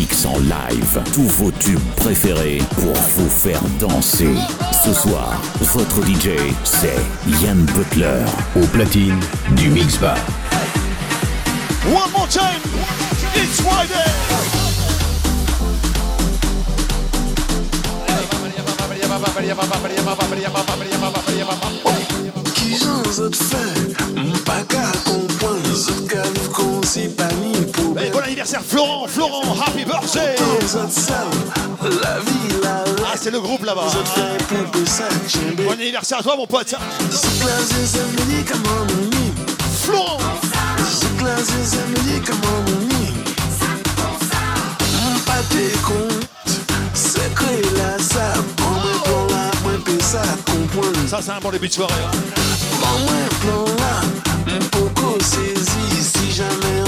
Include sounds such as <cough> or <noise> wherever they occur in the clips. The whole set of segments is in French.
mix en live tous vos tubes préférés pour vous faire danser. Ce soir, votre DJ, c'est Yann Butler au platine du Mix Bar. One more time, it's Friday. Florent, Florent, happy birthday. La Ah c'est le groupe là-bas. Bon anniversaire à toi mon pote. Florent. Ça c'est un bon début de soirée hein. Si jamais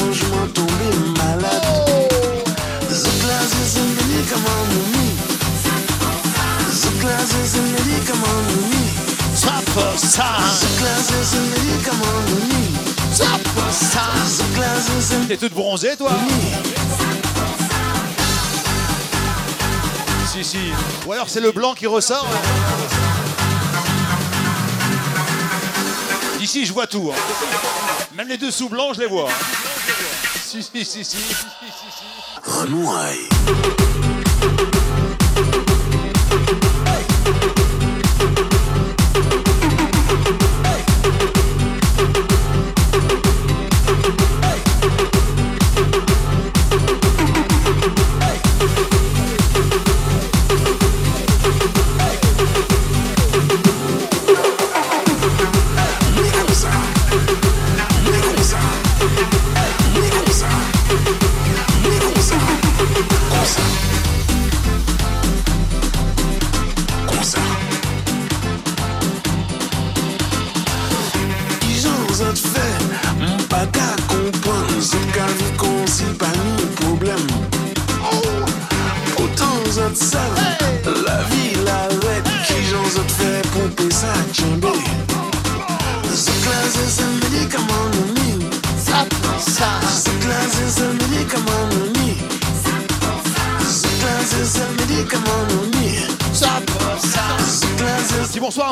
T'es toute bronzée toi Si si. Ou alors c'est le blanc qui ressort. Ici je vois tout hein. Même les dessous blancs je les vois. Si si si si, si, si, si, si. Thank you.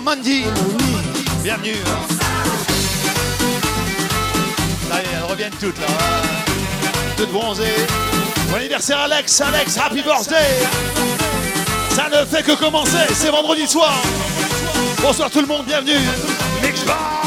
Bonsoir Mandy. Bienvenue. Allez, elles reviennent toutes là. Toutes bronzées. Bon anniversaire Alex, Alex, happy birthday. Ça ne fait que commencer, c'est vendredi soir. Bonsoir tout le monde, bienvenue. Mix Bar.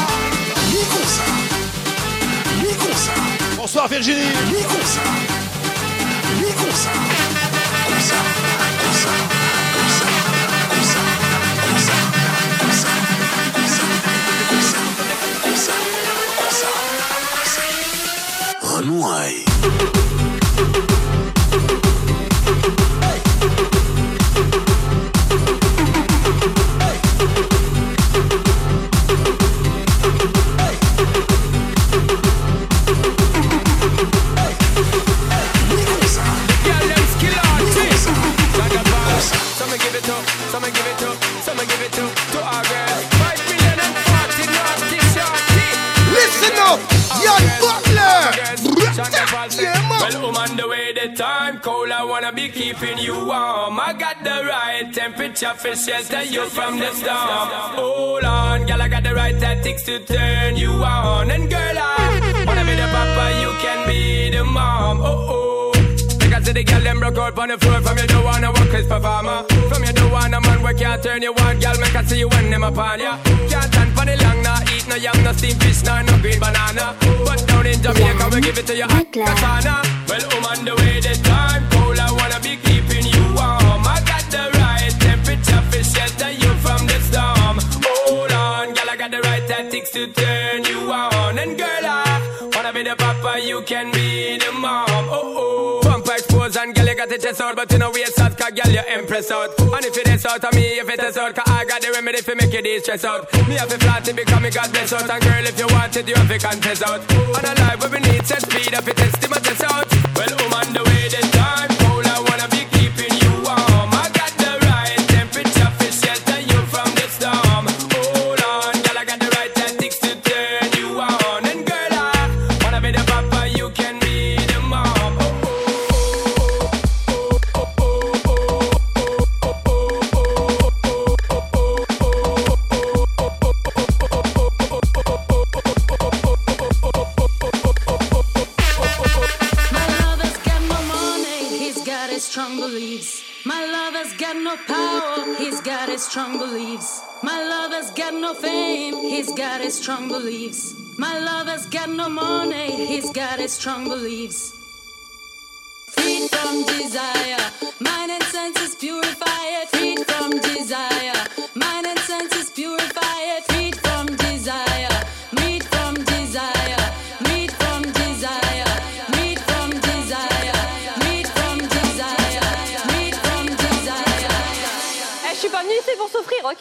Temperature for shelter you from the storm. Hold on, girl, I got the right tactics to turn you on. And girl, I wanna be the papa, you can be the mom. Oh oh. Because the girl them broke out on the floor From you don't wanna work as performer From you don't wanna man work can't turn you on Girl make I see you when them upon ya Can't stand for the long Nah eat no yam, no steamed fish Nah no green banana But down in Jamaica we give it to you hot Well I'm on the way the time to turn you on. And girl I wanna be the papa you can be the mom. Oh oh. Pump expose and girl you got the chest out But you know waist out cause girl you empress out. And if it is out of me if it is out Cause I got the remedy for make you de-stress out. Me have to flat it because me got bless out. And girl if you want it you have to contest out. On a life where we need set speed If it test my test out strong beliefs. My lover's got no fame, he's got his strong beliefs. My lover's got no money, he's got his strong beliefs. Freed from desire, mind and senses purify it. Freed from desire, mind and senses purify it. OK?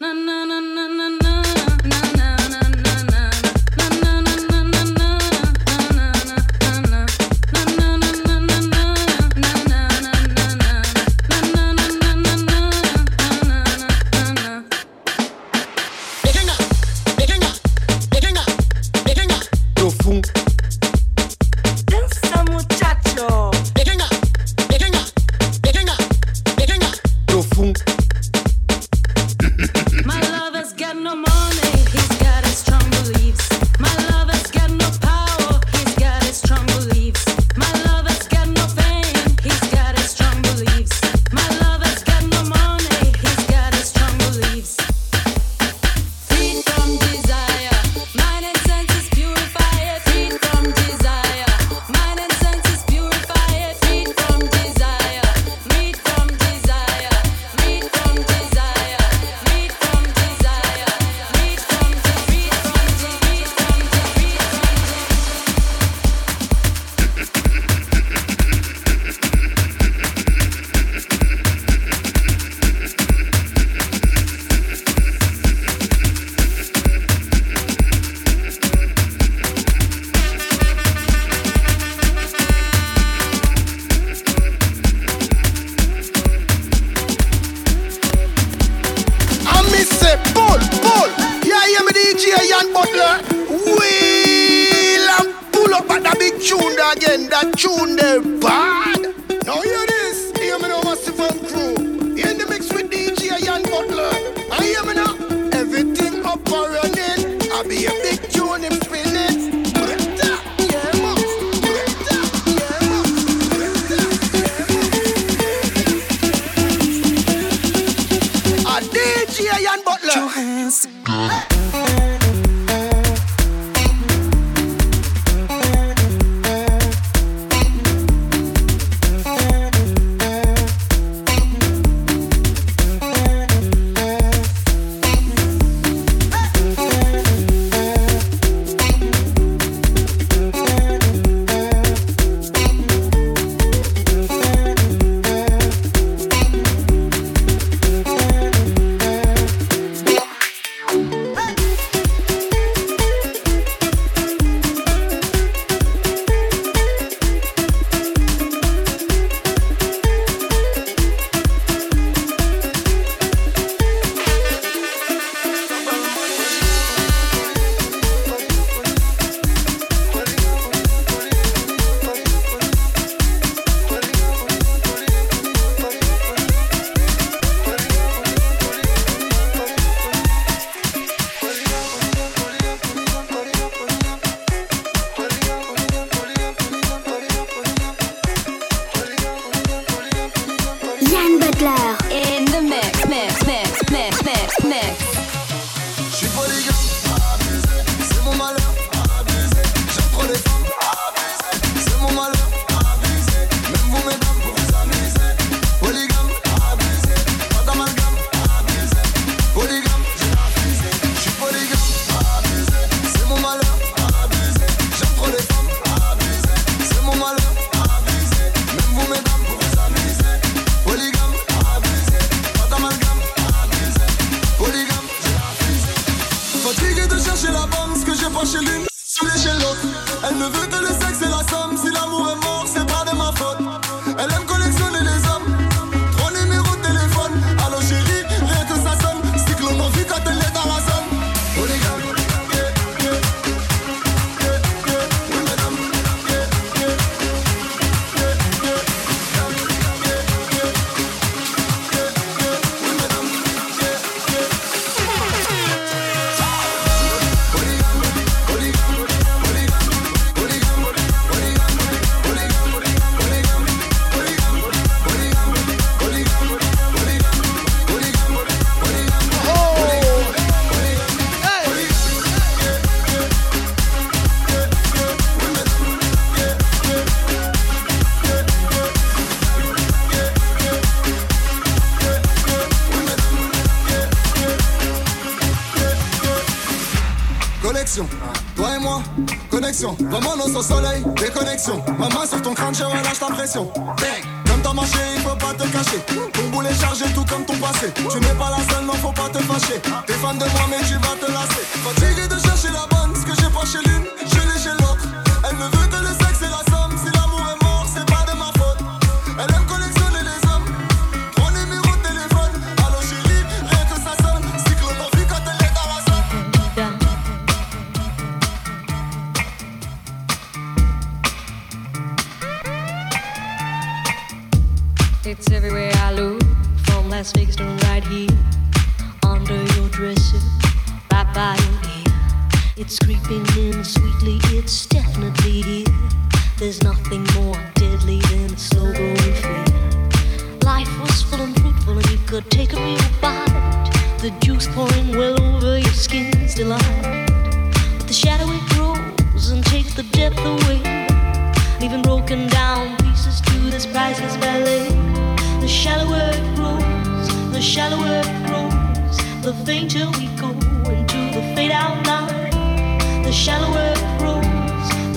Na, na, na, na, na.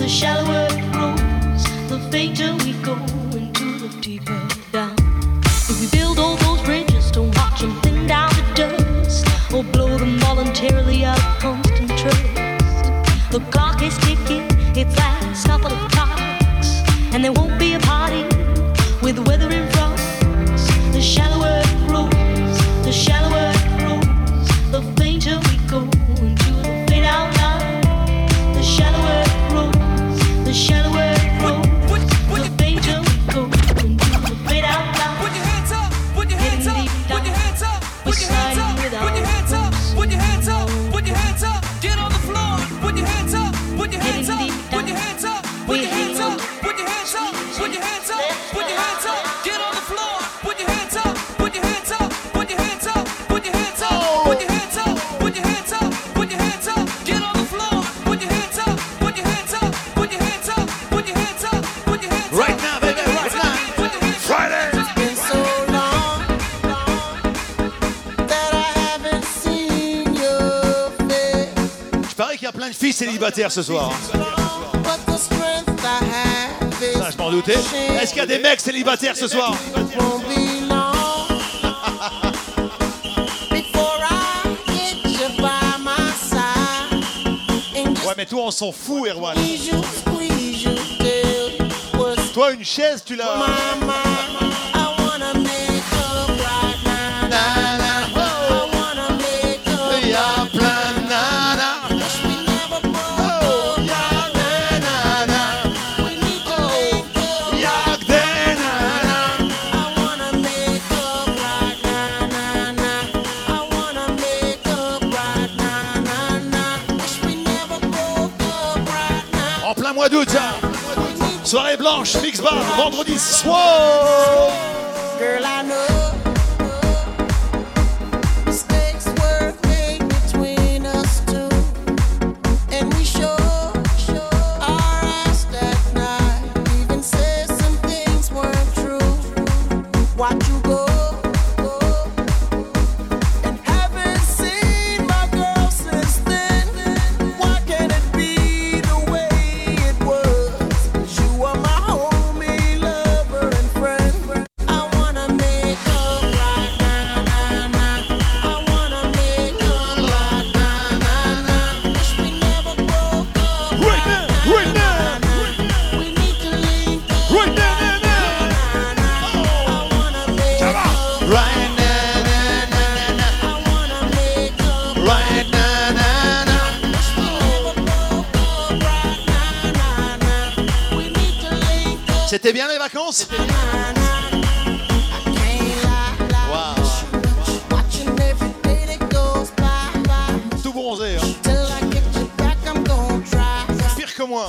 the shallower it grows, the fainter we go into the deeper. ce soir. Hein. Ça, je m'en doutais. Est-ce qu'il y a des mecs célibataires ce soir <laughs> Ouais, mais toi, on s'en fout, Erwan. Toi, une chaise, tu l'as. Blanche, Bar, vendredi soir. C'était bien les vacances? Wow. Tout bronzé. Hein. Pire que moi.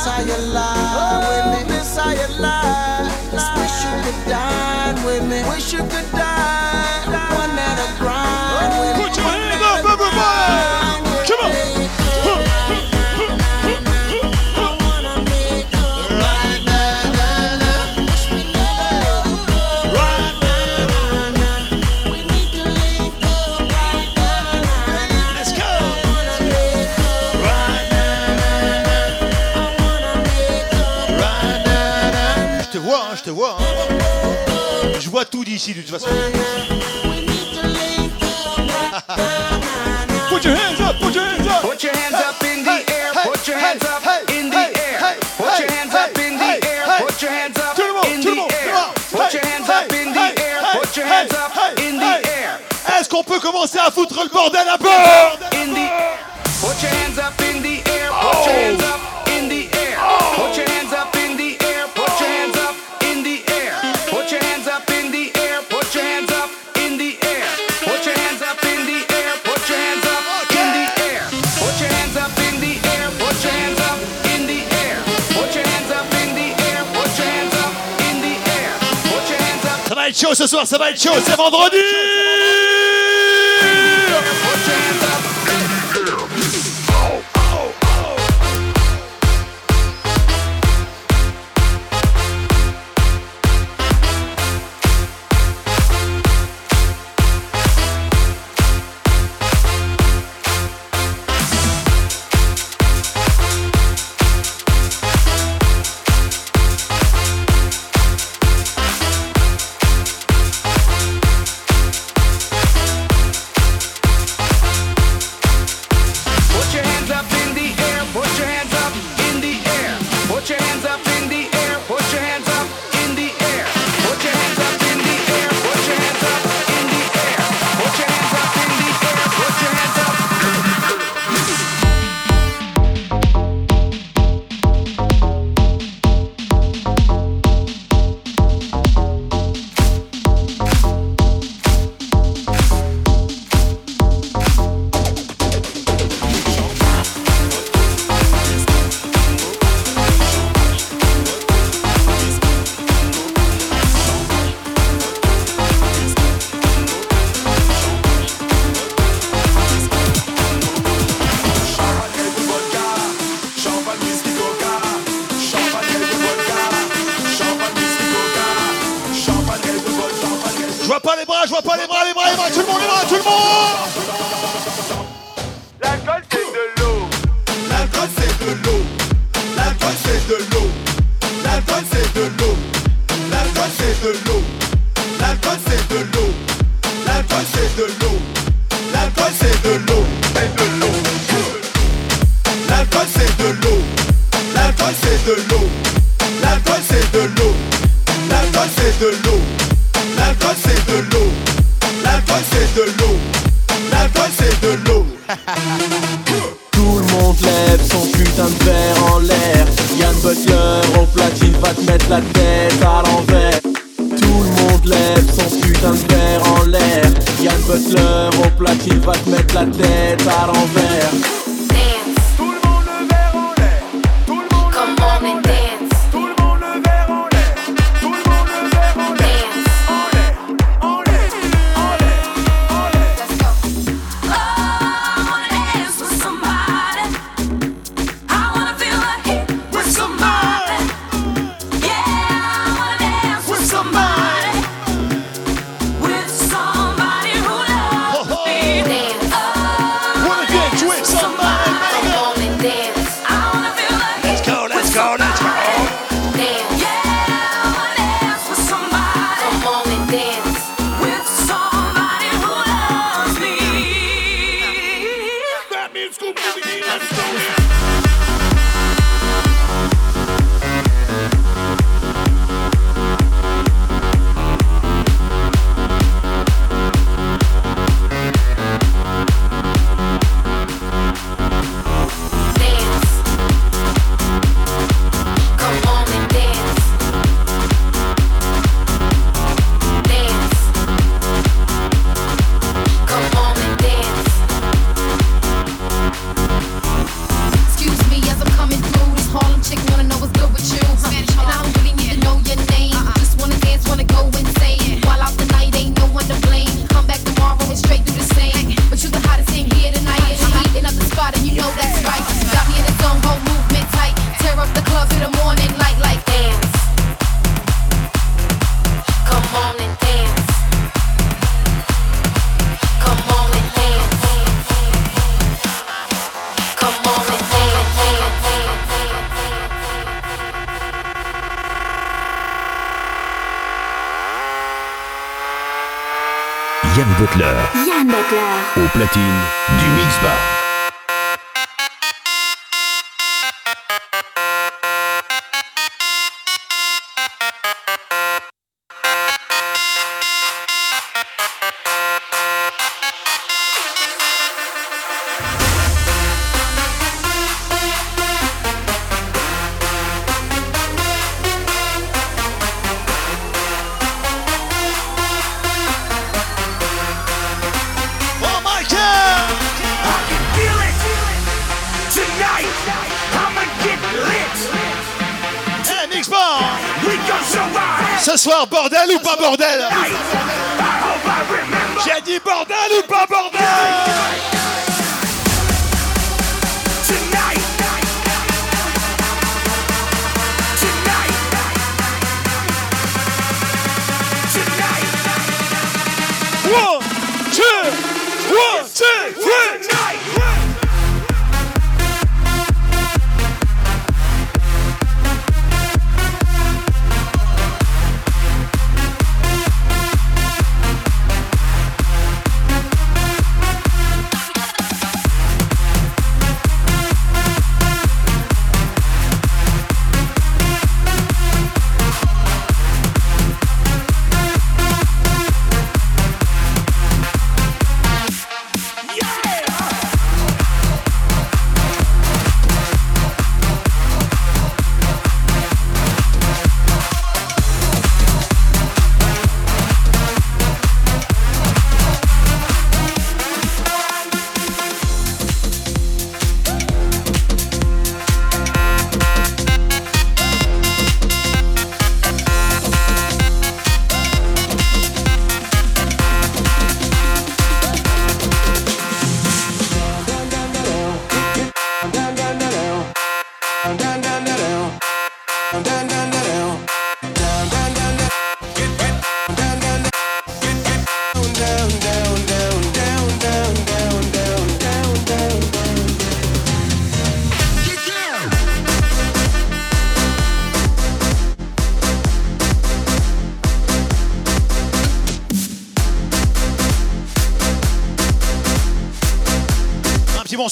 Messiah Wish you could dine with me. Wish you could dine. de toute façon. Put your hands up, put your hands up. Put your hands up in the air. Put your hands up in the air. Put your hands up in the air. Put your hands up in the air. Put your hands up in the air. Put your hands up in the air. Est-ce qu'on peut commencer à foutre le bordel à bord? ce soir, ça va être chaud, c'est vendredi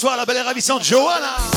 bonsoir à la belle et ravissante Johanna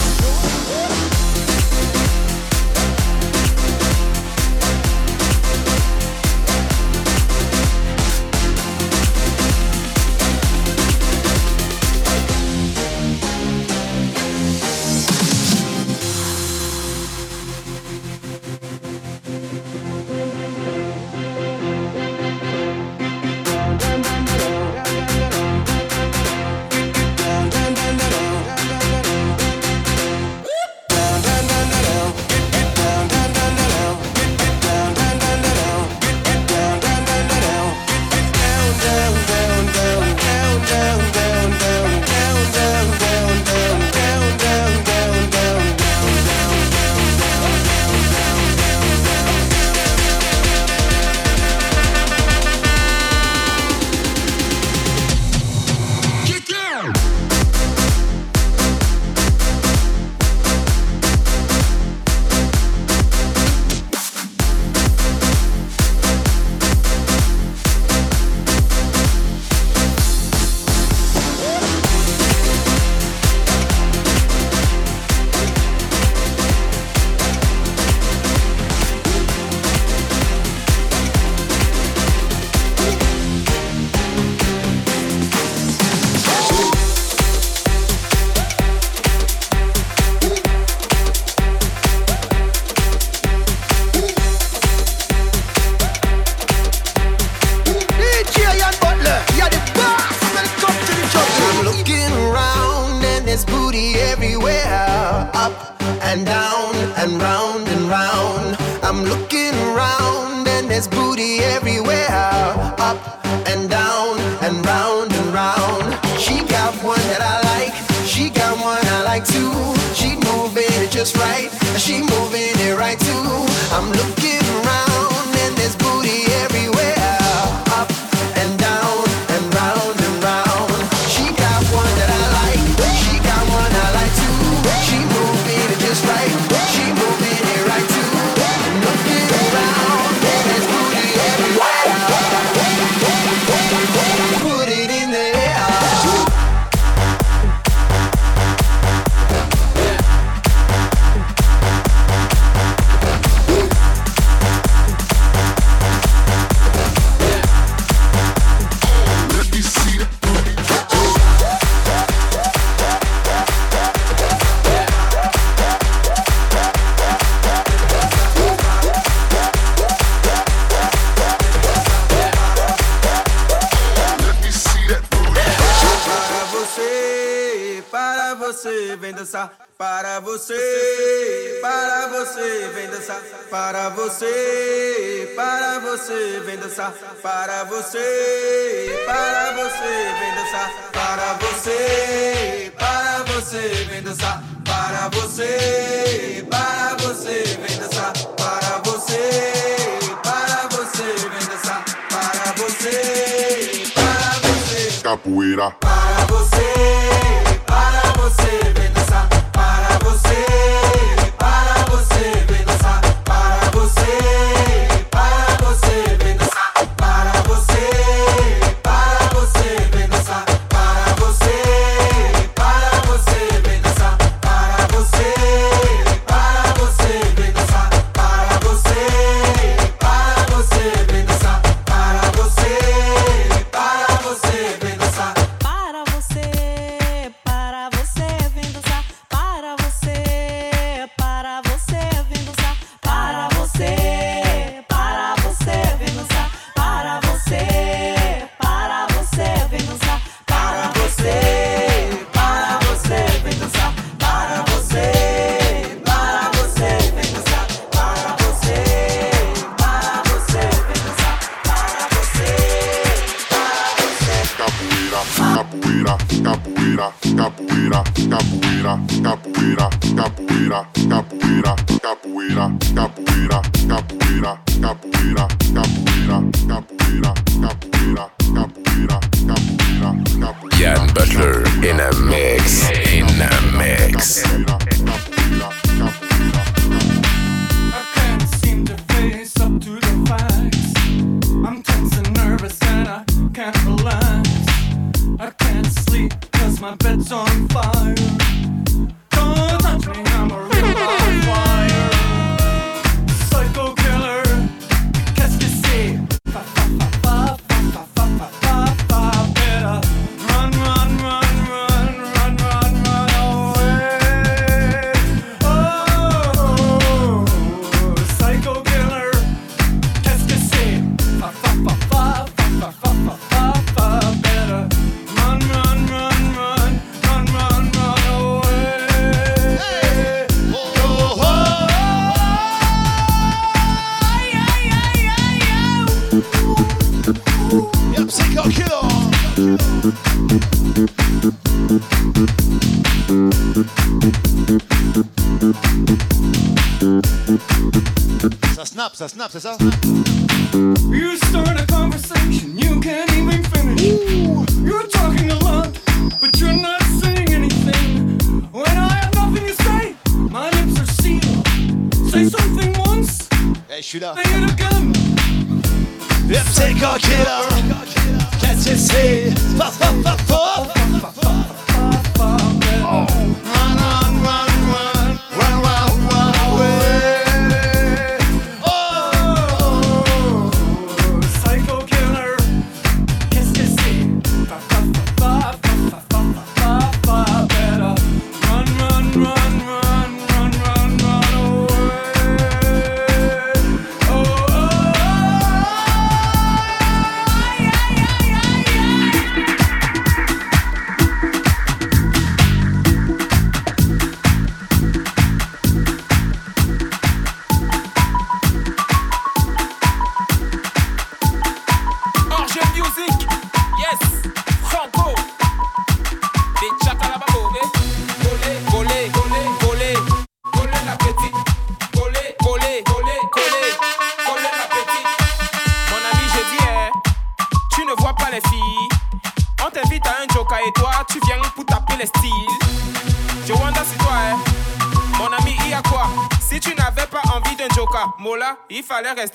snap, ça snap, c'est ça?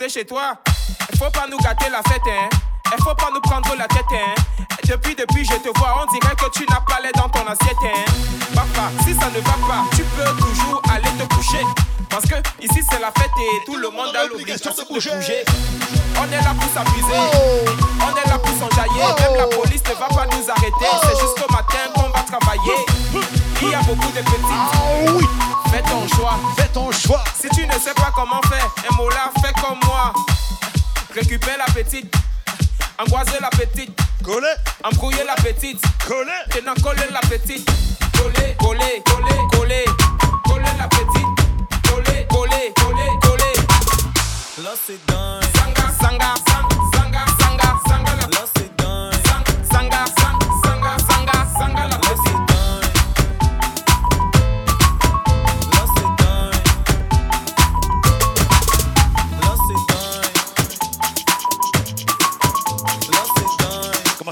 chez toi.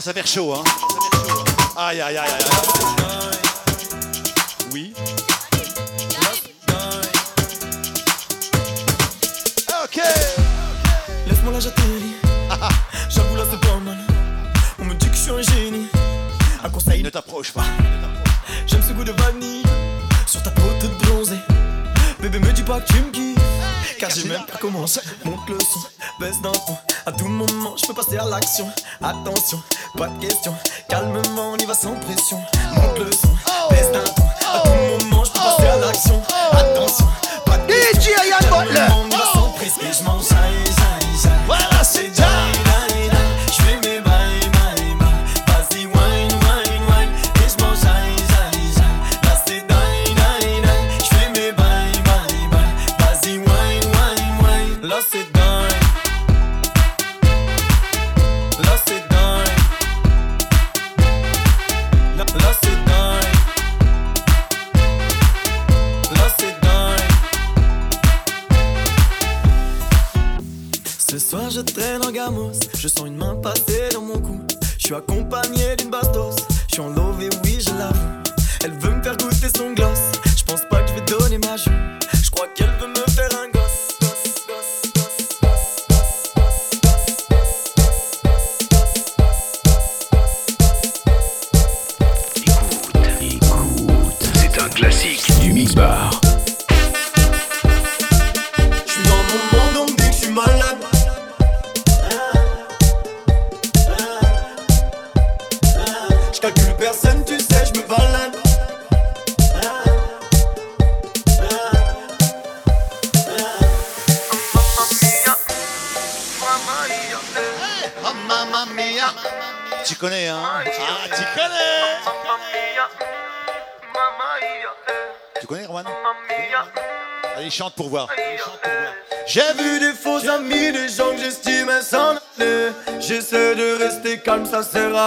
commence à faire chaud, hein. Aïe, aïe, aïe, aïe. Oui. Ok. Lève-moi là, j'atterris. J'avoue, là, c'est pas mal. On me dit que je suis un génie. Un conseil. Ne t'approche pas. J'aime ce goût de vanille. Sur ta peau toute bronzée. Bébé, me dis pas que tu me kiffes. Car j'ai même pas commencé. Monte le son, baisse d'un ton. À tout moment, je peux passer à l'action. Attention, pas de question. Calmement, on y va sans pression. Monte le son, baisse d'un ton. À tout moment, je peux passer à l'action. Attention, pas de question. On y va sans pression, je mange. Sera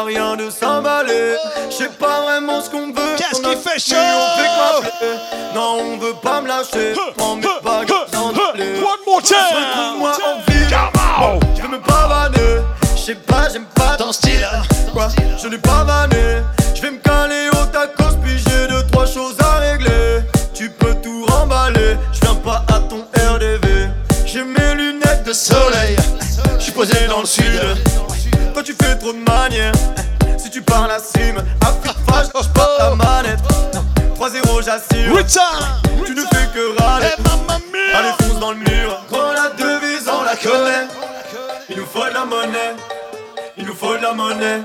il nous faut de la monnaie,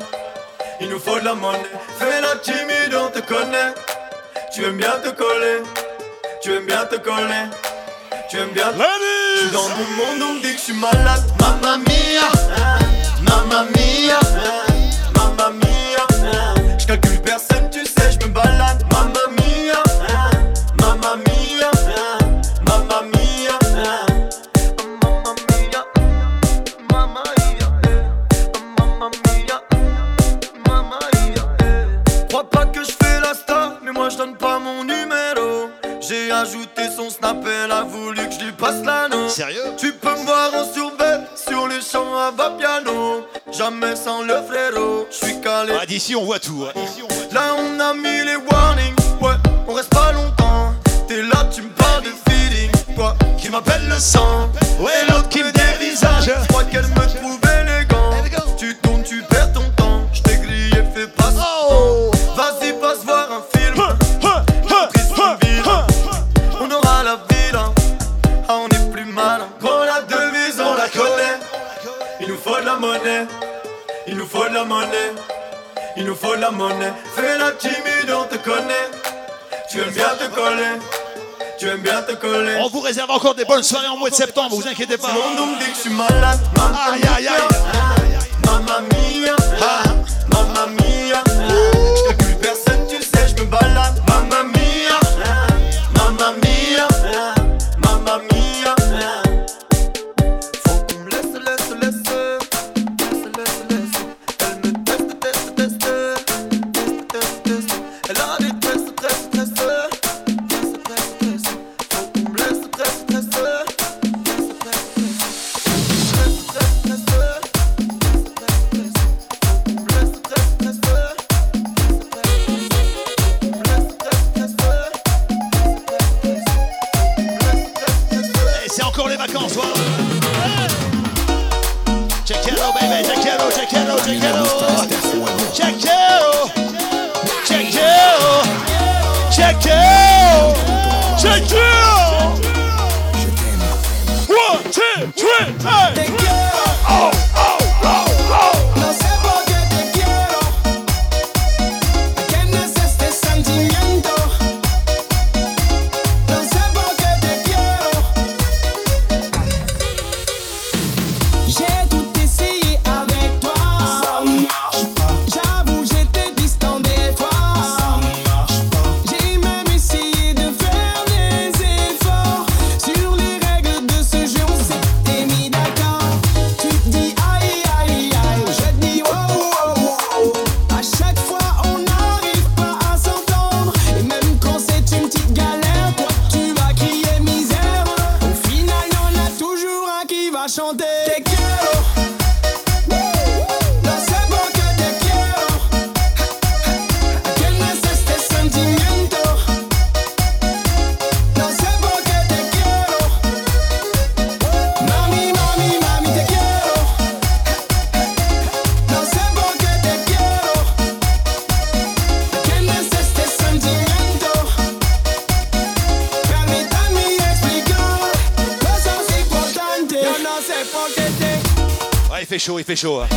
il nous faut de la monnaie. Fais la timide, on te connaît. Tu aimes bien te coller, tu aimes bien te coller, tu aimes bien te coller. Je suis dans mon monde, on me dit que je suis malade. Mamma mia, mamma mia. ici on voit tout. Hein. Là on a mis les warnings, ouais, on reste pas longtemps. T'es là, tu me parles de feeling, toi qui m'appelle le sang. réserve encore des bonnes soirées en mois de septembre, vous inquiétez pas. Fait chaud, hein.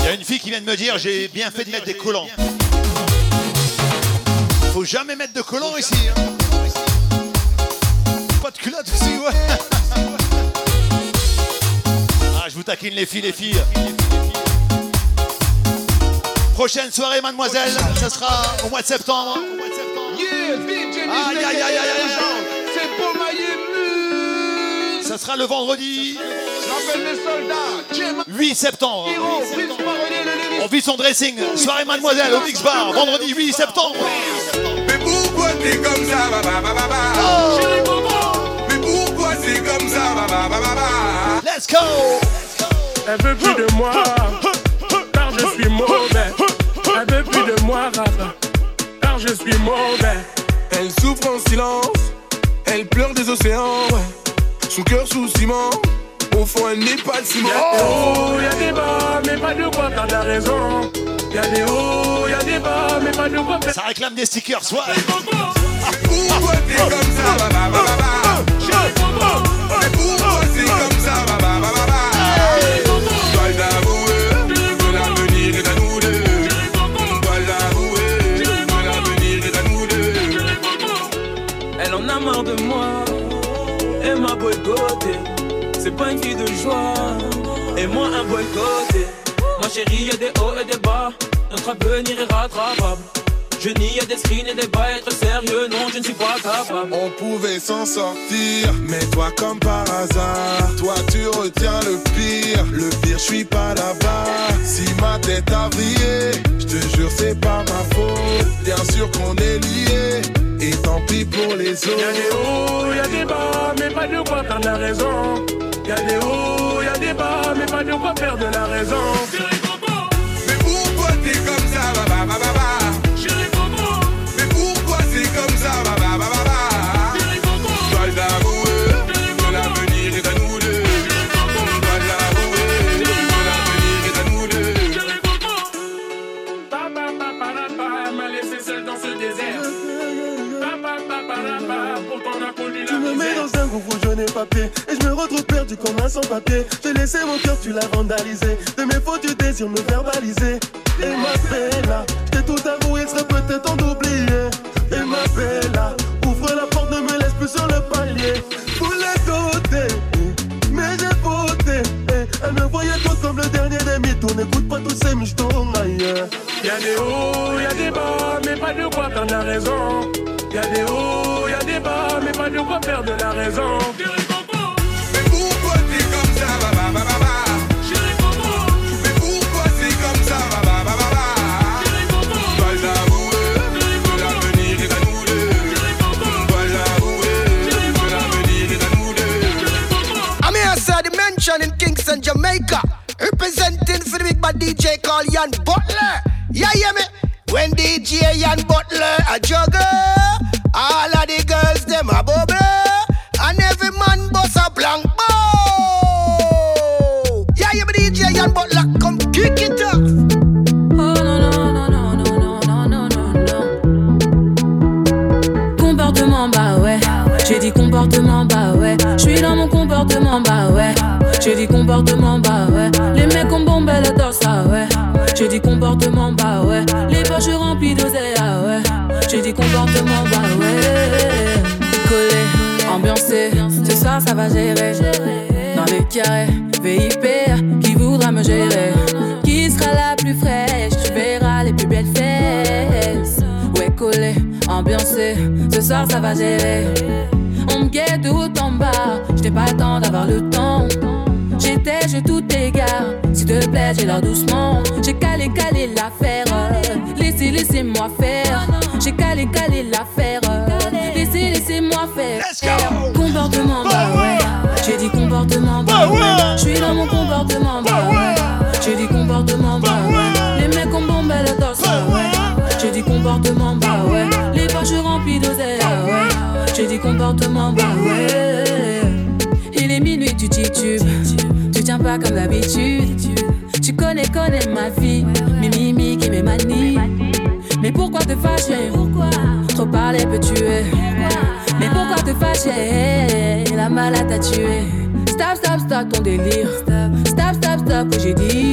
Il y a une fille qui vient de me dire j'ai bien fait de mettre des collants. Faut jamais mettre de collants ici. hein. Pas de culotte aussi, ouais. Ah, je vous taquine les filles, les filles. Prochaine soirée, mademoiselle, ça sera au mois de septembre. Aïe, aïe, aïe, aïe, aïe. C'est pour Miami. Ça sera le vendredi. 8 septembre. On vit son dressing. Soirée mademoiselle au Mix Bar, vendredi 8 septembre. Mais pourquoi t'es comme ça. Mais pourquoi c'est comme ça. Let's go Elle veut plus de moi, car je suis mauvais. Elle veut plus de moi, car je suis mauvais. Elle souffre en silence, elle pleure des océans, ouais. Son cœur sous ciment, au fond elle n'est pas de ciment. Y'a des hauts, y'a des bas, mais pas de quoi perdre la raison. Y'a des hauts, y'a des bas, mais pas de quoi perdre Ça réclame des stickers, soit. Pourquoi t'es comme ça, pas une fille de joie, et moi un boycotté. Ma chérie, y'a des hauts et des bas, notre avenir est rattrapable. Je nie à des screens et des bas, être sérieux, non, je ne suis pas capable. On pouvait s'en sortir, mais toi comme par hasard, toi tu retiens le pire. Le pire, je suis pas là-bas. Si ma tête a brillé, je te jure c'est pas ma faute. Bien sûr qu'on est liés, et tant pis pour les Y'a des autres. hauts, y'a des bas, mais pas de quoi perdre la raison. Y'a des hauts, y'a des bas, mais pas de quoi perdre la raison. Mais pourquoi t'es comme ça, ba ba ba ba ba? Mais pourquoi c'est comme ça, laissé mon cœur, tu l'as vandalisé ça va gérer. On me guette tout en bas, j'étais pas le temps d'avoir le temps. J'étais, je tout égard, s'il te plaît, j'ai l'air doucement. J'ai calé, calé l'affaire, laissez, laissez-moi faire. J'ai calé, calé l'affaire, laissez, laissez-moi faire. Comportement, bah, bah ouais. J'ai dit comportement, bah, bah ouais. Je dans mon comportement. Bah Il est minuit, tu titubes. Tu tiens pas comme d'habitude. Tu connais, connais ma fille. Mes mimiques et mes manies. Mais pourquoi te fâcher? Trop parler peut tuer. Mais pourquoi te fâcher? La malade t'a tué. Stop, stop, stop ton délire. Stop, stop, stop, que j'ai dit.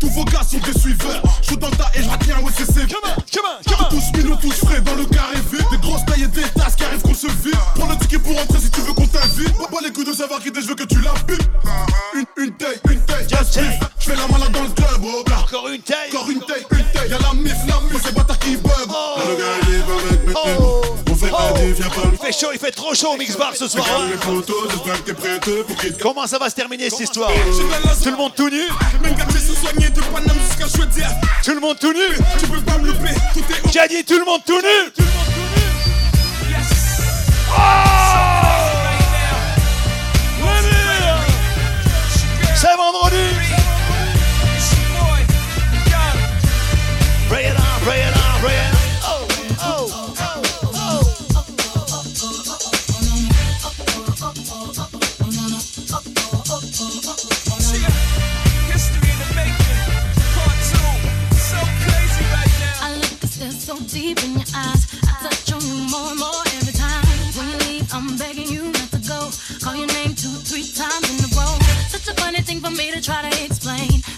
Tous vos gars sont des suiveurs. Je dans ta et je retiens un OCC. Tous mino, tous frais dans le carré V. Des grosses tailles et des tasses qui arrivent qu'on se vide. Prends le ticket pour entrer, si tu veux qu'on t'invite. Bois les coups de savoir qui je veux que tu la butes. Une, une taille, une taille, yes, Je fais la malade dans le club, oh Encore une taille, encore une taille, une taille. Y'a la mif, la mif, Il fait chaud, il fait trop chaud au mix bar ce soir. Comment ça va se terminer cette histoire Tout le monde tout nu Tout le monde tout nu J'ai dit tout le monde tout nu C'est vendredi. try to explain.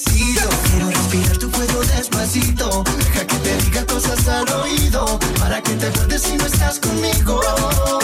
te si no estás conmigo.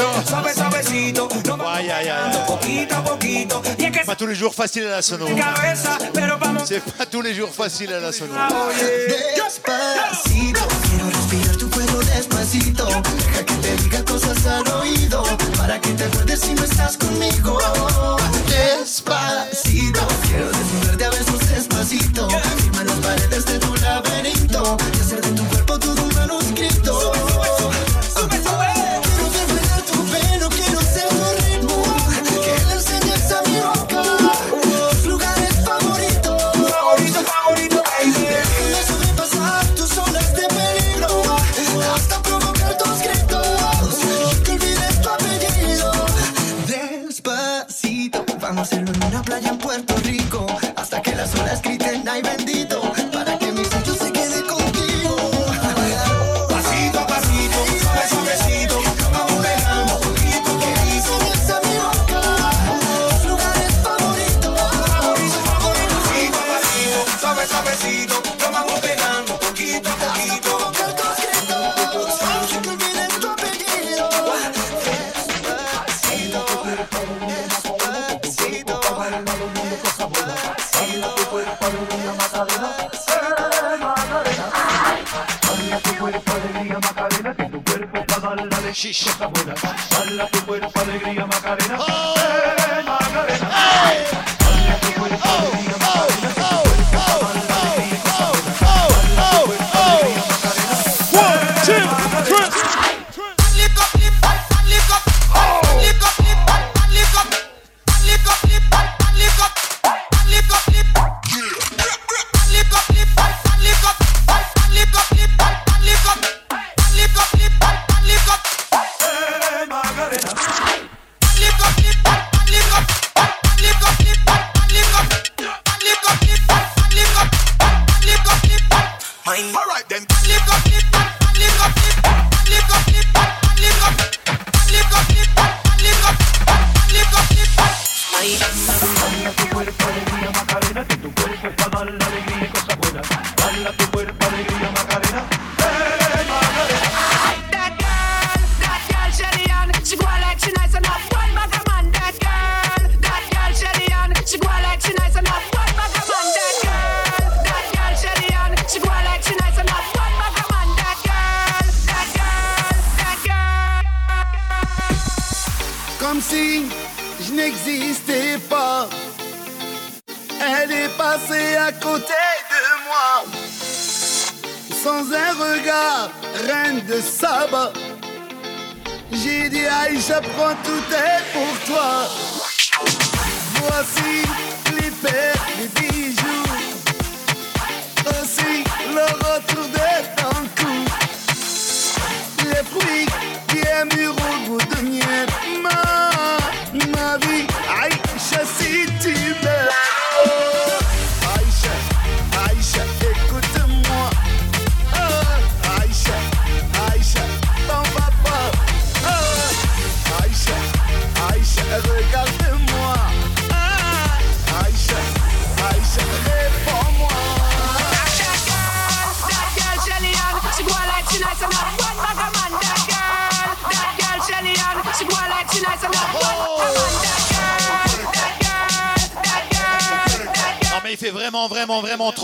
suavecito. Suave, suavecito. No me ay, ay, ay, Poquito a poquito. Y es que pas tous les jours facile à la sono. C'est pas tous les jours facile à la sono. Ah, despacito. Quiero respirar tu cuerpo despacito. Deja que te diga cosas al oído. Para que te acuerdes si no estás conmigo.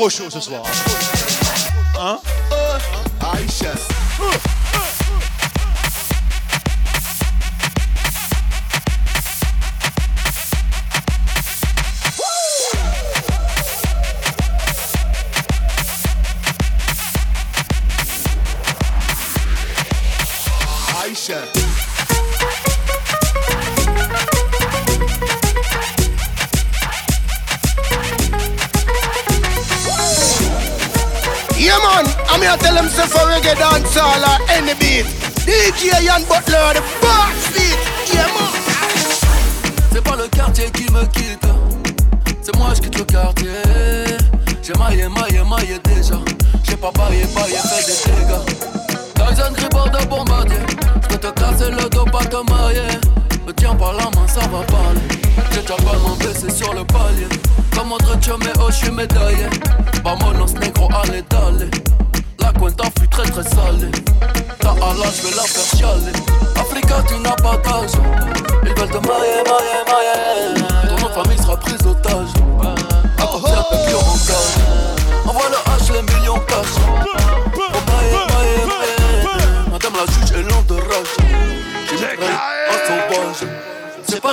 Vraiment, vraiment trop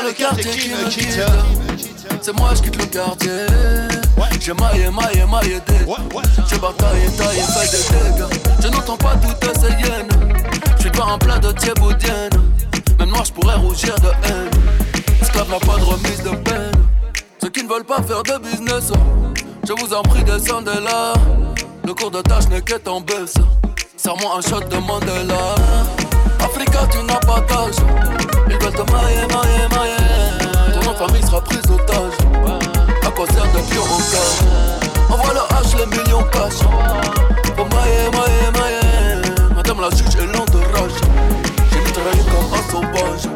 le quartier qui me quitte. C'est moi, je quitte le quartier. J'ai maillé, maillé, maillé déjà. J'ai bataillé, taillé, fait des dégâts. Je n'entends pas toutes ces hyènes. J'suis pas un plat de thieboudienne. Même moi, j'pourrais rougir de haine. Esclave n'a pas de remise de peine. Ceux qui ne veulent pas faire de business, je vous en prie, descendez là. Le cours de tâche n'est qu'est en baisse. Serre-moi un shot de Mandela. Africa, tu n'as pas d'âge. Ils veulent te mailler, mailler, mailler. Ton nom famille sera prise d'otage. À quoi sert de au cas Envoie le H, les millions cash. Pour mailler, mailler, mailler. Madame la juge est lente de rage. J'ai mitraillé comme un sauvage.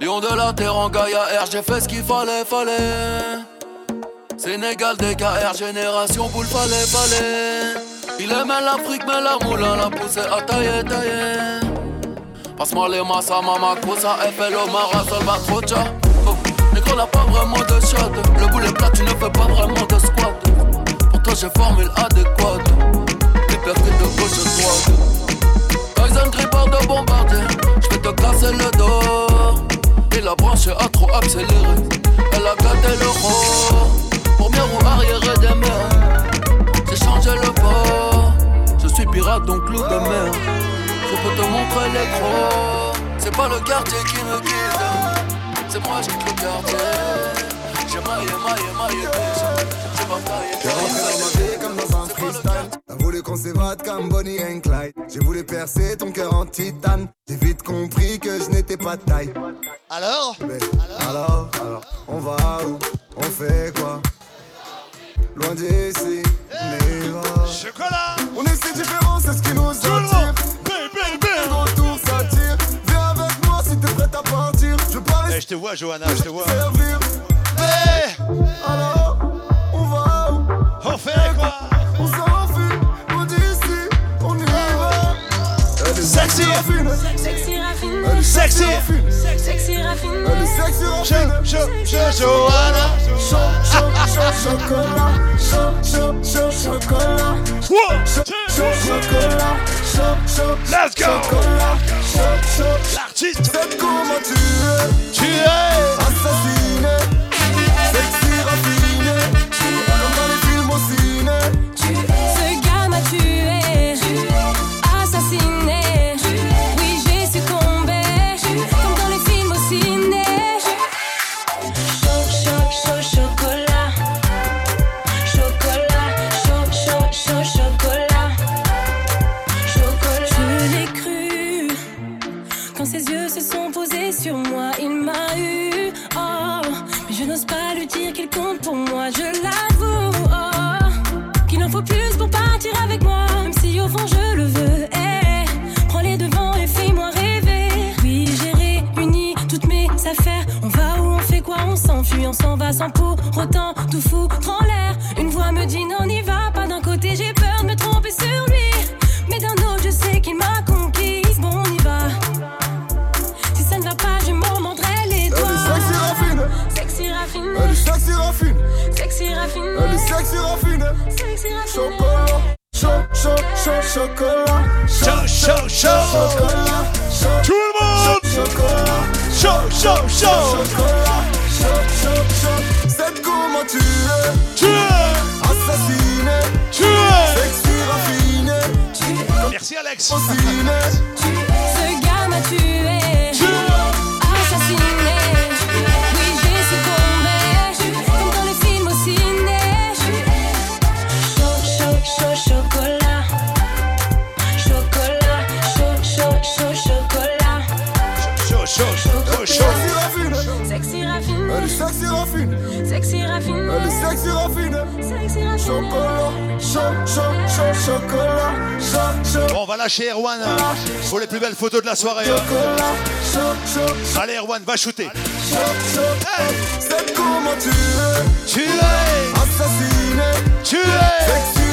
Lion de la terre en Gaïa R, j'ai fait ce qu'il fallait, fallait. Sénégal, DKR, génération boule, fallait, fallait. Il aimait l'Afrique, mais la moulin l'a poussé à tailler, tailler. Passe-moi les massas, mama, cosa, FL, Omara, Solva, Trocha. Oh, Négro n'a pas vraiment de shot. Le boulet plat, tu ne fais pas vraiment de squat. Pour toi, j'ai formule adéquate. Liberté de gauche à droite. Tyson Gripper de bombardier. J'vais te casser le dos. Et la branche a trop accéléré. Elle a gâté l'euro. Pour mieux ou arrière des mers. J'ai changé le port. Je suis pirate, donc loup de mer. Je peux te montrer les gros. C'est pas le quartier qui me quitte. C'est moi, j'ai le quartier. J'ai maillé, maillé, maillé. J'ai rentré dans ma vie comme dans un freestyle. T'as voulu qu'on s'évade comme Bonnie and Clyde. J'ai voulu percer ton cœur en titane. J'ai vite compris que je n'étais pas de taille. Alors? Alors, alors, on va où? On fait quoi? Loin d'ici, on y va. Chocolat On est si différents, c'est ce qui nous attire. Le retour s'attire. Viens avec moi si t'es prête à partir. Je parie Eh, je te vois, Johanna, je te vois. servir. Eh Alors, on va On fait quoi? On Sexy. raffine. Sexy est Sexy. raffine. Sexy est sexy raffine. Jo, Jo, Johanna. Chaud, chaud, chaud, chocolat. Chaud, chaud, chaud, chocolat. One, Chaud, two, chaud, chocolat. Chaud, chaud, Let's go. chocolat. Chaud, chaud, L'artiste, C'est comment tu es tu es Assassiné ses yeux se sont posés sur moi, il m'a eu. Oh, mais je n'ose pas lui dire qu'il compte pour moi, je l'avoue. Oh, qu'il en faut plus pour partir avec moi, même si au fond je le veux. Eh, prends les devants et fais-moi rêver. Oui, j'ai réuni toutes mes affaires. On va où on fait quoi On s'enfuit, on s'en va sans pour autant tout foutre en Chaud, chaud. Tout le monde. Chocolat. Chaud, chaud, chaud. C'est comment tu es. Tu es. Assassiné. Tu es. Sexy raffiné. Merci Alex. <laughs> Chocolat. Chaud, chaud, chaud, chocolat. Chaud, chaud. Bon, on va lâcher Erwan hein, pour les plus belles photos de la soirée. hein. Chocolat. Chaud, chaud. Allez Erwan, va shooter. Chaud, chaud. C'est comment tu es? Tu es. Assassiné. Tu es.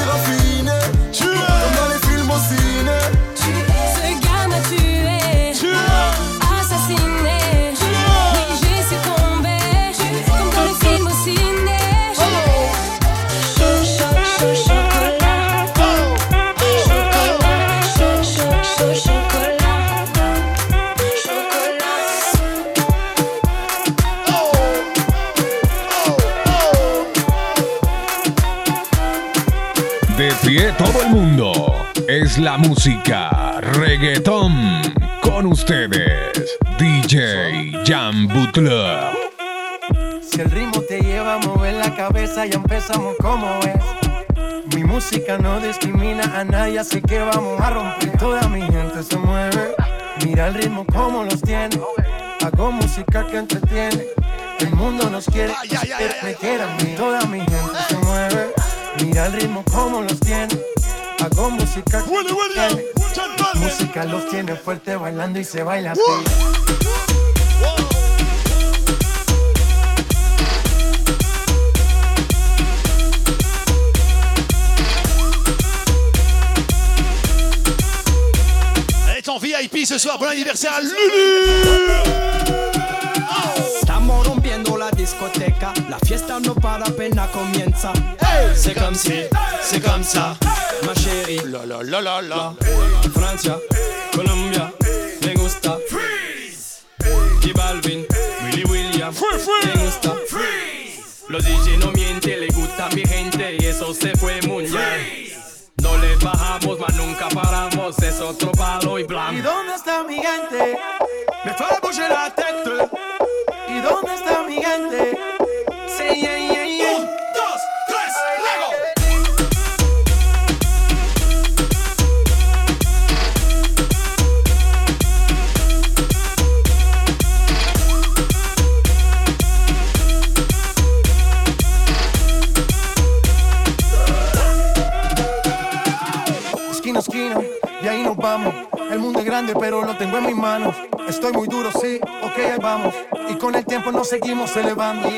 Es la música reggaetón. Con ustedes, DJ Jan Butler. Si el ritmo te lleva a mover la cabeza, ya empezamos como es. Mi música no discrimina a nadie, así que vamos a romper. Toda mi gente se mueve. Mira el ritmo como los tiene. Hago música que entretiene. El mundo nos quiere, me quiere a mí. Toda mi gente se mueve. Mira el ritmo como los tiene. Hago música Willy. Chantal. Música los tiene fuerte bailando y se baila así. Elle est en VIP ce soir. Bon anniversaire à Lulu. Discoteca, la fiesta no para apenas comienza. C'est comme si, c'est comme ça, ma chérie. La la la la la. Francia, Colombia, me gusta. Freeze. J Balvin, Willy William, me gusta. Freeze. Los DJ no mienten, le gusta a mi gente y eso se fue mundial. No le bajamos, mas nunca paramos, es otro palo y ¿Y blanco. dónde está mi gente? Me fait bouger la tête. ¿Y dónde está 逃げて grande, pero lo tengo en mis manos. Estoy muy duro, sí, ok, ahí vamos. Y con el tiempo nos seguimos elevando.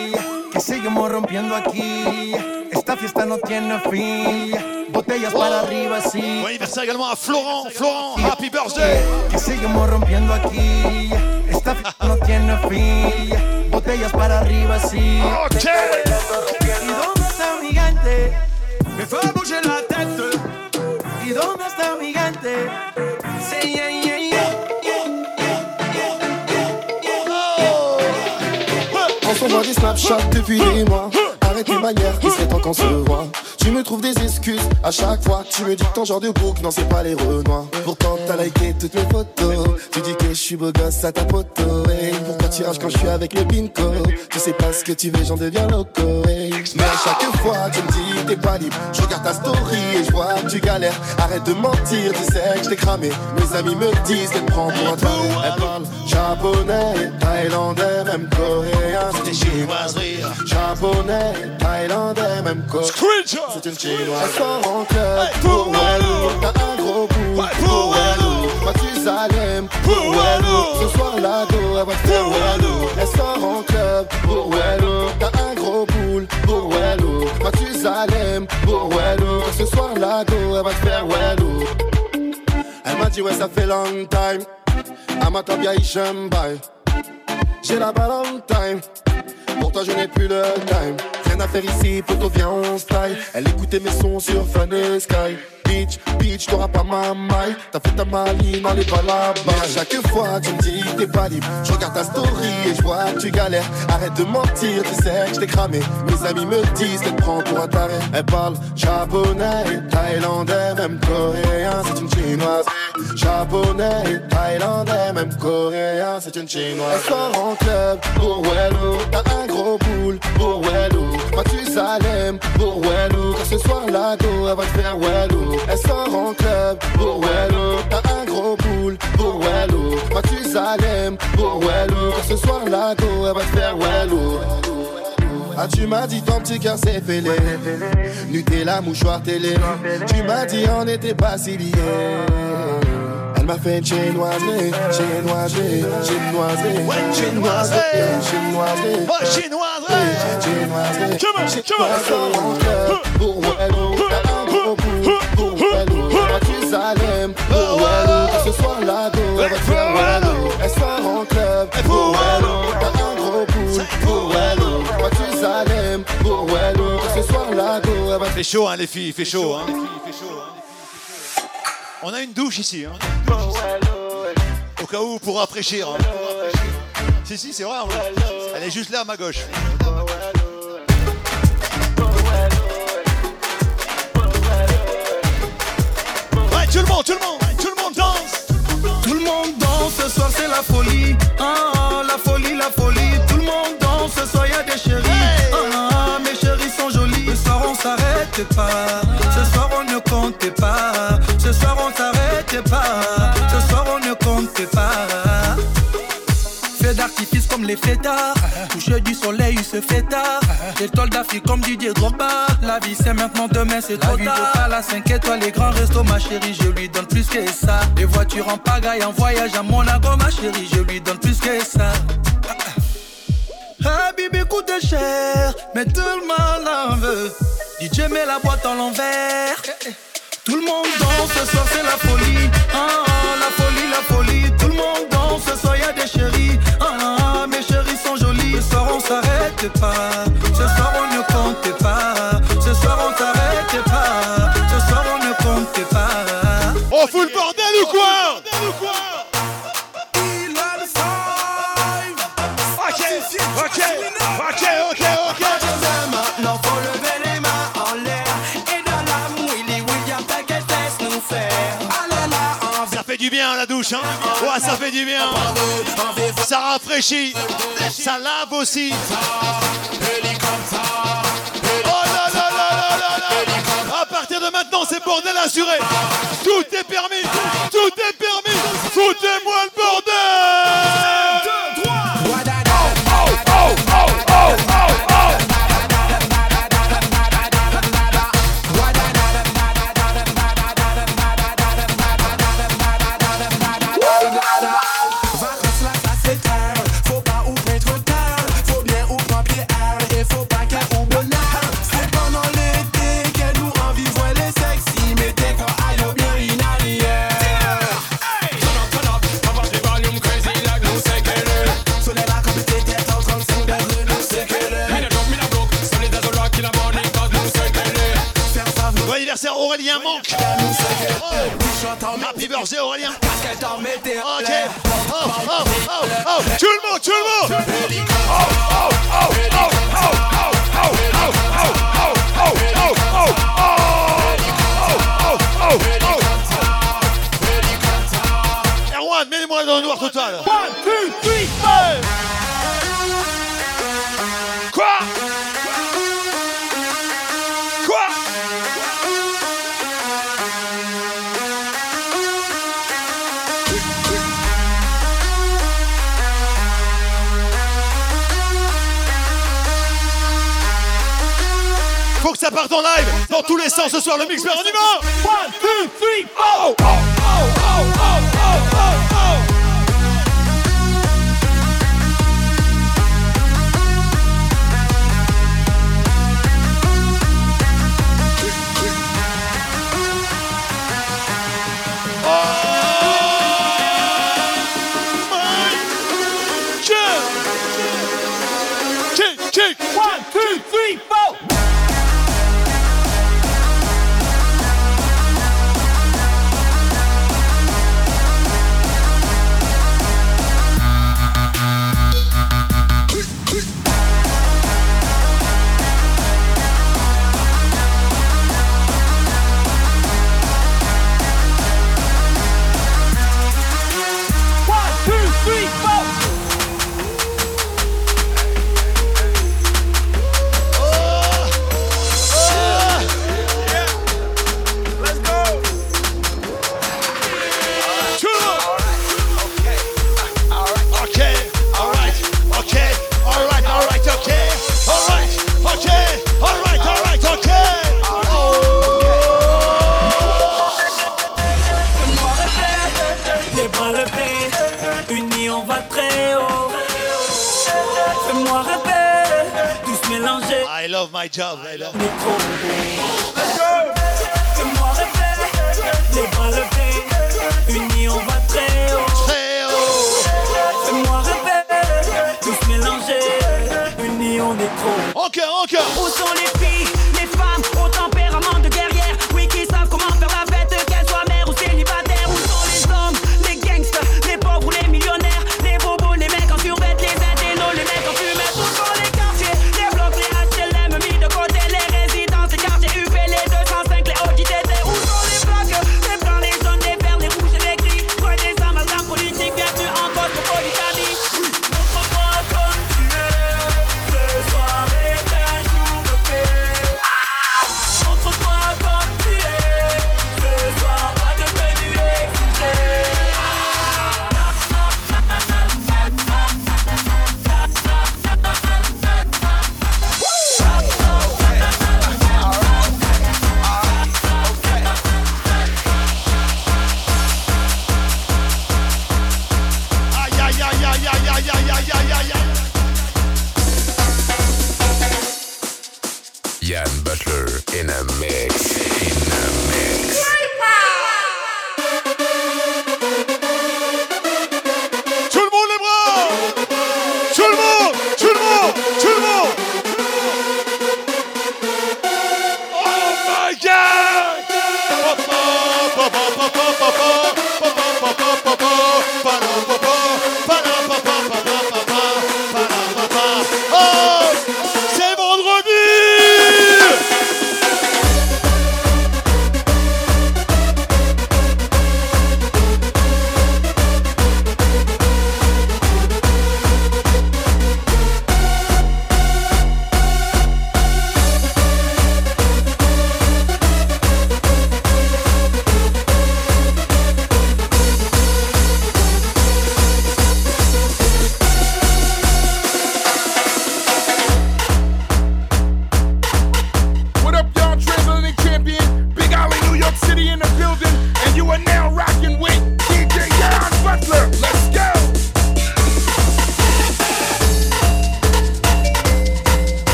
Que seguimos rompiendo aquí. Esta fiesta no tiene fin. Botellas para arriba, sí. Bon anniversaire également à Florent. Florent, happy birthday. Que seguimos rompiendo aquí. Esta fiesta no tiene fin. Botellas para arriba, sí. Ok. ¿Y dónde está mi gente? Me fait bouger la tête. ¿Y dónde está mi gente? Sí, yeah. On s'envoie des Snapchat depuis des. Arrête tes manières, il serait temps qu'on. Tu me trouves des excuses à chaque fois. Tu me dis que ton genre de bouc, non, c'est pas les renois. Pourtant, t'as liké toutes mes photos. Tu dis que je suis beau gosse à ta poteau. Hey, pourquoi tu rages quand je suis avec le pinko Tu sais pas ce que tu veux, j'en deviens loco. hey. Mais à chaque fois, tu me dis t'es pas libre. Je regarde ta story et je vois que tu galères. Arrête de mentir, tu sais que je t'ai cramé. Mes amis me disent qu'elle prend pour un. Elle parle japonais, thaïlandais, même coréen. Japonais, thaïlandais, même coréen. C'est une chinoise. Elle sort en club pour Walou. T'as un gros bout pour Walou. Mathusalem pour Walou. Ce soir, la go, elle va te faire Walou. Elle sort en club pour Walou. T'as un gros boule pour Walou. Mathusalem pour Walou. Ce soir, la go, elle va te faire Walou. Elle m'a dit, ouais, ça fait long time. Y'a Isham Bye. J'ai la balle on time. Pour toi, je n'ai plus le time. Rien à faire ici, poto viens on style. Elle écoutait mes sons sur Fun Sky. Bitch, bitch, t'auras pas ma maille. T'as fait ta maline les balles Mais à chaque fois, tu me dis t'es pas libre. Je regarde ta story et je vois que tu galères. Arrête de mentir, tu sais que je t'ai cramé. Mes amis me disent qu'elle prend pour un taré. Elle parle japonais, thaïlandais, même coréen, c'est une chinoise. Japonais, thaïlandais, même coréen, c'est une chinoise. Elle sort en club pour Wello. T'as un gros boule pour Wello. Tu Salem pour Wello. Car ce soir la go, elle va te faire Wello. Elle sort en club pour Wello. T'as un gros boule pour Wello. Tu Salem pour Wello. Car ce soir la go, elle va te faire Wello. Ah tu m'as dit ton petit cœur s'est fêlé Nutella, mouchoir télé Tu m'as dit on n'était pas si liés Elle m'a fait chinoiser, chinoiser, chinoiser Chinoiser, chinoiser. Chinoiser, Come on, come on. Elle pour pour Moi tu chaud, hein, les filles, fait chaud. Hein. On a une douche ici. Hein. Au cas où pour rafraîchir. hein. Si, si, c'est vrai. hein. Elle est juste là à ma gauche. Ouais, tout le monde, tout le monde, tout le monde danse. Tout le monde danse, ce soir c'est la folie. Ah, ah, la folie, la folie. Tout le monde danse, ce soir y a des chéris. Pas. Ce soir on ne compte pas. Ce soir on s'arrête pas. Ce soir on ne compte pas. Feu d'artifice comme les fêtards. Coucher du soleil, il se fait tard. Étoile d'Afrique comme Didier Drogba. La vie c'est maintenant, demain c'est trop tard. à la 5 étoiles, les grands restos, ma chérie, je lui donne plus que ça. Les voitures en pagaille, en voyage à Monaco, ma chérie, je lui donne plus que ça. Ah, Bibi coûte cher, mais tout le monde en veut. DJ met la boîte en l'envers. Tout le monde danse, ce soir c'est la folie. Ah, ah, la folie, la folie. Tout le monde danse, ce soir y a des chéris. Ah, ah, mes chéris sont jolis. Ce soir on s'arrête pas. Ce soir on douche, hein Ouais, ça fait du bien. Ça rafraîchit. Ça lave aussi. De maintenant, c'est bordel assuré. Tout est permis. Tout est permis. Foutez-moi le bordel. tous les sens ce soir, le mix, on y va 1, 2, 3, 4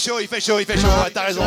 fait chaud, il fait chaud, il fait chaud. Ah, t'as raison.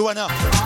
Johanna.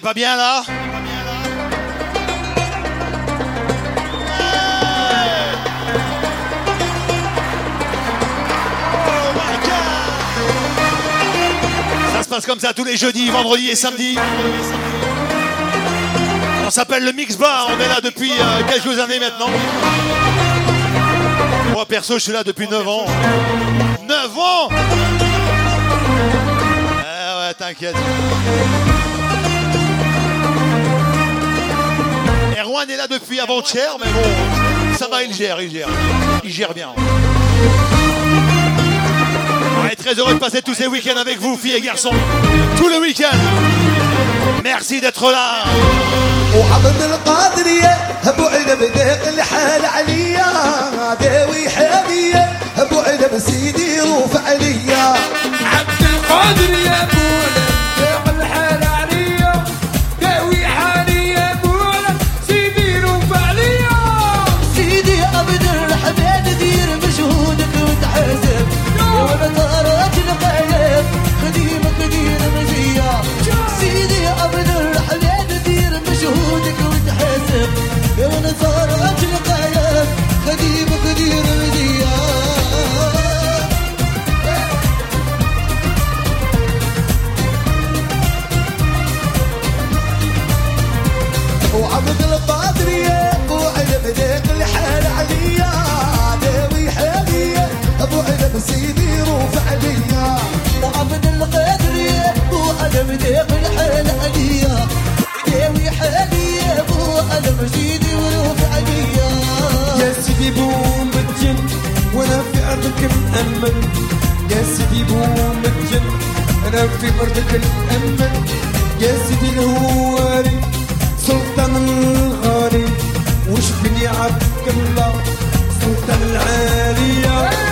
Pas bien là Ça se passe comme ça tous les jeudis, vendredis et samedis. On s'appelle le Mix Bar, on est là depuis euh, quelques années maintenant. Moi perso, je suis là depuis 9 ans. 9 ans Eh ouais, t'inquiète. Erwan est là depuis avant-hier, mais bon, ça va, il gère, il gère. Il gère bien. On est très heureux de passer tous ces week-ends avec vous, filles et garçons. Tout le week-end. Merci d'être là. وعبد القادرية ابو علب ديق الحال عليا داوي حامية ابو علب سيدي روف عليا عبد القادر يا بولا بدي يا سيدي بوم بتجن وأنا في أرضك مأمن يا سيدي بوم بتجن أنا في أرضك مأمن يا سيدي الهواري سلطان الغالي وشبني عبد الله سلطان العاليه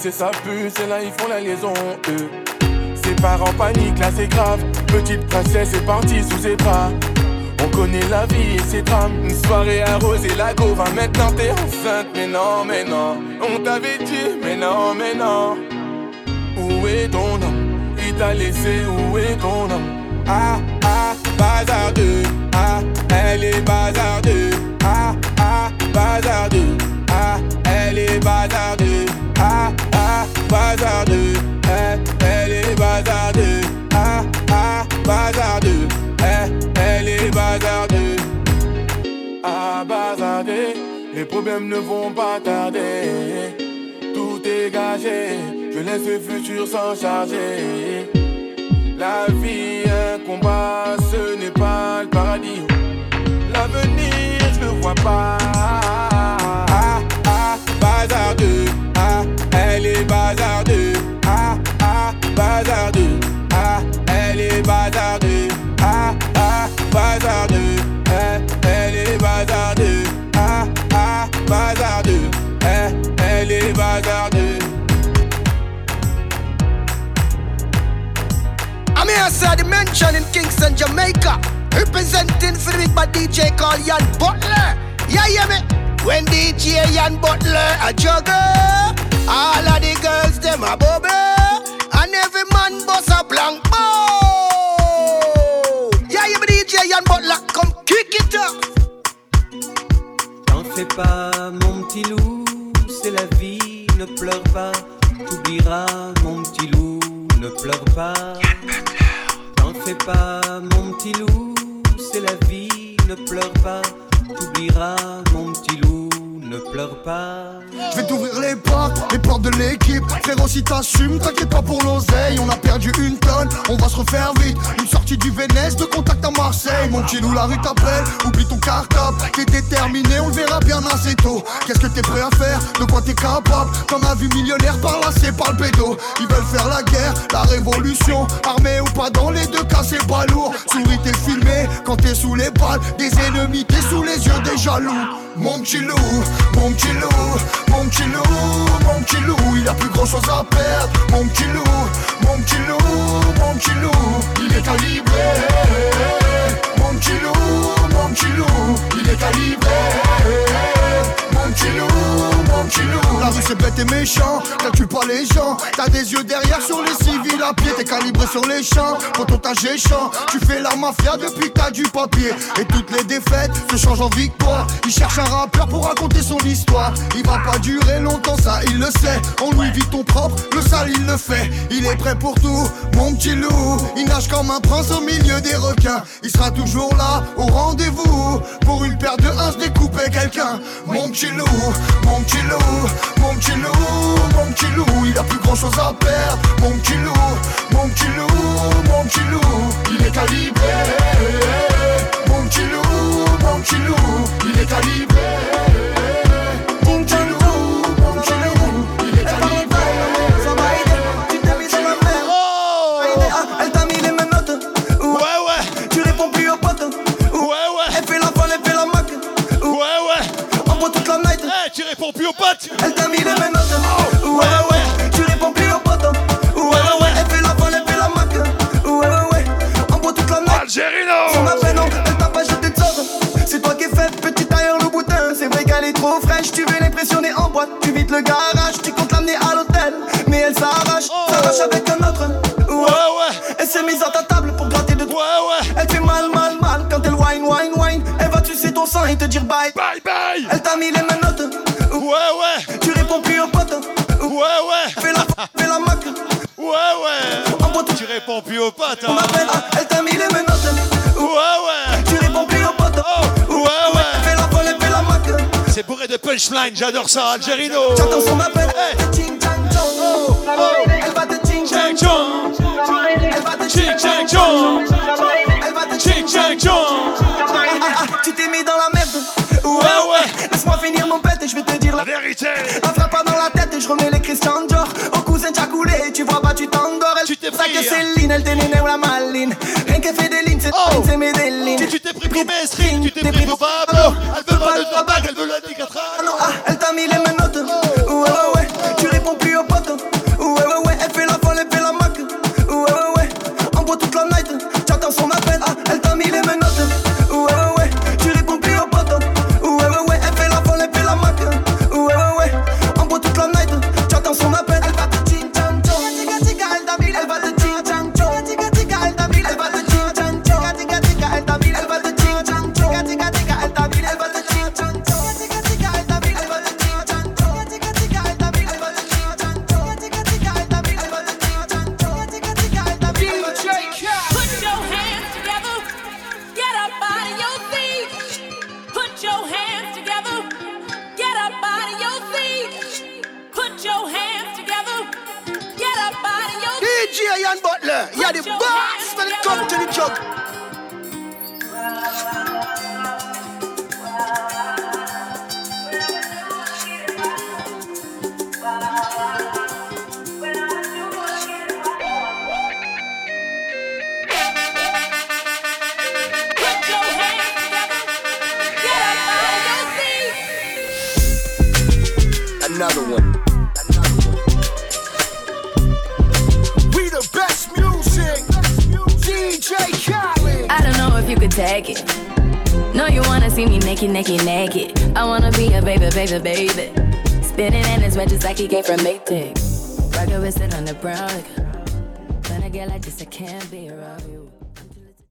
placé sa puce et là ils font la liaison. eux. Ses parents paniquent, là c'est grave. Petite princesse est partie sous ses bras. On connaît la vie et ses drames. Une soirée arrosée, la va maintenant t'es enceinte. Mais non, mais non, on t'avait dit, mais non, mais non. Où est ton homme Il t'a laissé, où est ton homme Ah, ah, bazardeux. Ah, elle est bazardeux. Ah, ah, bazardeux. Ah, elle est bazardeux. Bazardeux. Eh, elle est bazardeux. Ah, ah, bazardeux. Eh, elle est bazardeux. Ah, bazardeux. Les problèmes ne vont pas tarder. Tout est. Je laisse le futur s'en charger. La vie, un combat, ce n'est pas le paradis. L'avenir, je le vois pas. Ah, ah, bazardeux. Ah, elle est bazardeux. Ah, ah, bazardeux. Ah, elle est bazardeux. Ah, ah, bazardeux. Eh, elle est bazardeux. Ah, ah, bazardeux. Eh, elle est bazardeux. I'm here, the mention in Kingston, Jamaica. Representing for the bad DJ called Yan Butler. Yeah, yeah, me. When DJ Yan Butler a juggle, all of the girls them a bubble, and every man bust a blank ball. Yeah, me DJ Yan Butler, come kick it up. T'en fais pas, mon petit loup, c'est la vie, ne pleure pas. T'oublieras, mon petit loup, ne pleure pas. T'en fais pas, mon petit loup, c'est la vie, ne pleure pas. T'oublieras, mon petit loup, ne pleure pas. Je vais t'ouvrir les portes, les portes de l'équipe. Frérot, si t'assumes, t'inquiète pas pour l'oseille. On a perdu une tonne, on va se refaire vite. Une sortie du Vénès, de contact à Marseille. Mon petit loup, la rue t'appelle, oublie ton cartable. T'es déterminé, on le verra bien assez tôt. Qu'est-ce que t'es prêt à faire? De quoi t'es capable? T'en as vu millionnaire par là, c'est par le pédo. Ils veulent faire la guerre, la révolution. Armé ou pas, dans les deux cas, c'est pas lourd. Souris, t'es filmé quand t'es sous les balles. Des ennemis, t'es sous les yeux des jaloux. Mon petit loup, mon petit loup, mon petit loup, mon petit loup, il a plus grand chose à perdre. Mon petit loup, mon petit loup, mon petit loup, il est calibré. Mon petit loup, mon petit loup, il est calibré. Mon petit loup, mon petit loup. La rue c'est bête et méchant, calcule pas les gens. T'as des yeux derrière sur les civils à pied, t'es calibré sur les champs. Quand on t'a géchant, tu fais la mafia depuis que t'as du papier. Et toutes les défaites se changent en victoire. Il cherche un rappeur pour raconter son histoire. Il va pas durer longtemps, ça il le sait. On lui vit ton propre, le sale il le fait. Il est prêt pour tout, mon petit loup. Il nage comme un prince au milieu des requins. Il sera toujours là, au rendez-vous. Pour une paire de uns, découper quelqu'un. Mon petit loup, mon petit loup, mon petit loup, mon petit loup. Il a plus grand chose à perdre. Mon petit loup, mon petit loup, mon petit loup. Il est calibré. Mon petit loup, mon petit loup. Il est calibré. Elle t'a mis les menottes. Ouais, ouais. Tu réponds plus aux potes. Ouais, ouais. Elle fait la folle, elle fait la mac. Ouais, ouais. On boit toute la night. Algérino. Son prénom, elle t'a pas jeté de sorte. C'est toi qui es faite, petit tailleur le boutin. C'est vrai qu'elle est trop fraîche. Tu veux l'impressionner en boîte. Tu vides le garage. Réponds plus aux potes. On Hein. m'appelle, ah, elle t'a mis les menottes. Ouais, ouais. Tu réponds plus aux potes. Ouais, ouais. Fais la folle, fait la mac. C'est bourré de punchline, j'adore ça, Algerino. J'entends son appel. Hey. Ching, chang, chong. Elle va te ching, chang, chong. Elle va te Ching, chang, chong. Elle va te Ching, chang, chong. Ah, ah, Tu t'es mis dans la merde. Ouais, ouais. Laisse-moi finir mon pète et je vais te dire la vérité. Un frappe dans la tête et je remets les Christian Dior. Au cousin, t'as ça que. Céline, elle t'énerve la maline. Rien qu'elle fait des lignes, c'est Oh. Medellin. Tu tu t'es pris pour tu t'es pris pour Pablo. Elle veut pas de tabac,